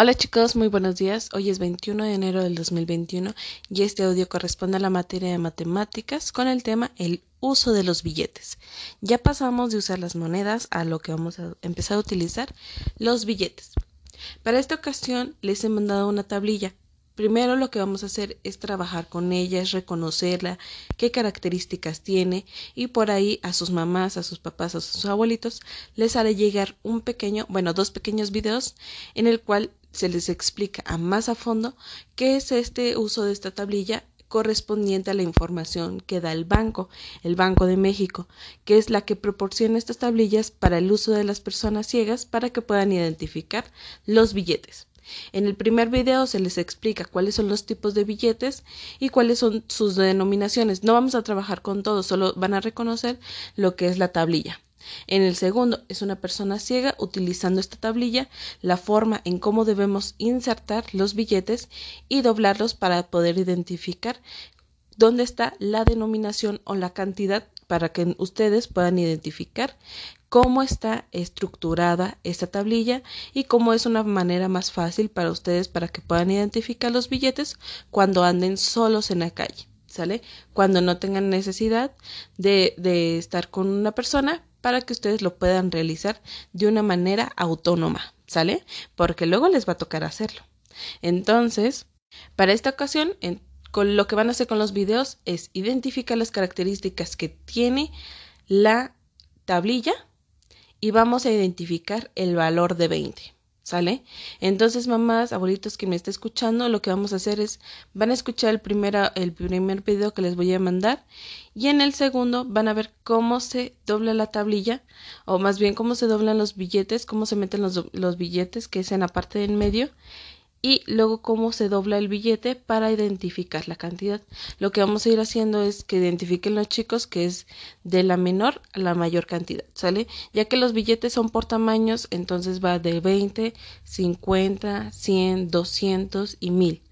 Hola chicos, muy buenos días. Hoy es 21 de enero del 2021 y este audio corresponde a la materia de matemáticas con el tema el uso de los billetes. Ya pasamos de usar las monedas a lo que vamos a empezar a utilizar los billetes. Para esta ocasión les he mandado una tablilla Primero lo que vamos a hacer es trabajar con ella, es reconocerla, qué características tiene y por ahí a sus mamás, a sus papás, a sus abuelitos les haré llegar un pequeño, bueno, dos pequeños videos en el cual se les explica a más a fondo qué es este uso de esta tablilla correspondiente a la información que da el banco, el Banco de México, que es la que proporciona estas tablillas para el uso de las personas ciegas para que puedan identificar los billetes. En el primer video se les explica cuáles son los tipos de billetes y cuáles son sus denominaciones. No vamos a trabajar con todo, solo van a reconocer lo que es la tablilla. En el segundo es una persona ciega utilizando esta tablilla, la forma en cómo debemos insertar los billetes y doblarlos para poder identificar dónde está la denominación o la cantidad para que ustedes puedan identificar cómo está estructurada esta tablilla y cómo es una manera más fácil para ustedes para que puedan identificar los billetes cuando anden solos en la calle, ¿sale? Cuando no tengan necesidad de, de estar con una persona para que ustedes lo puedan realizar de una manera autónoma, ¿sale? Porque luego les va a tocar hacerlo. Entonces, para esta ocasión, con lo que van a hacer con los videos es identificar las características que tiene la tablilla y vamos a identificar el valor de 20. ¿Sale? Entonces, mamás, abuelitos que me estén escuchando, lo que vamos a hacer es, van a escuchar el, primera, el primer video que les voy a mandar y en el segundo van a ver cómo se dobla la tablilla o más bien cómo se doblan los billetes, cómo se meten los, los billetes que es en la parte del medio y luego cómo se dobla el billete para identificar la cantidad. Lo que vamos a ir haciendo es que identifiquen los chicos que es de la menor a la mayor cantidad, ¿sale? Ya que los billetes son por tamaños, entonces va de 20, 50, 100, 200 y 1000.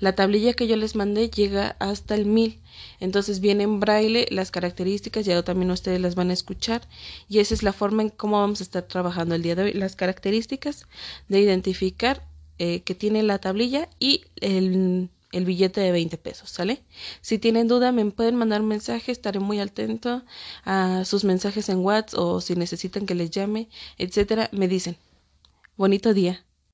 La tablilla que yo les mandé llega hasta el 1000. Entonces viene en braille las características, ya también ustedes las van a escuchar y esa es la forma en cómo vamos a estar trabajando el día de hoy, las características de identificar eh, que tiene la tablilla y el, el, billete de 20 pesos, ¿sale? Si tienen duda me pueden mandar mensaje, estaré muy atento a sus mensajes en WhatsApp o si necesitan que les llame, etcétera, me dicen. Bonito día.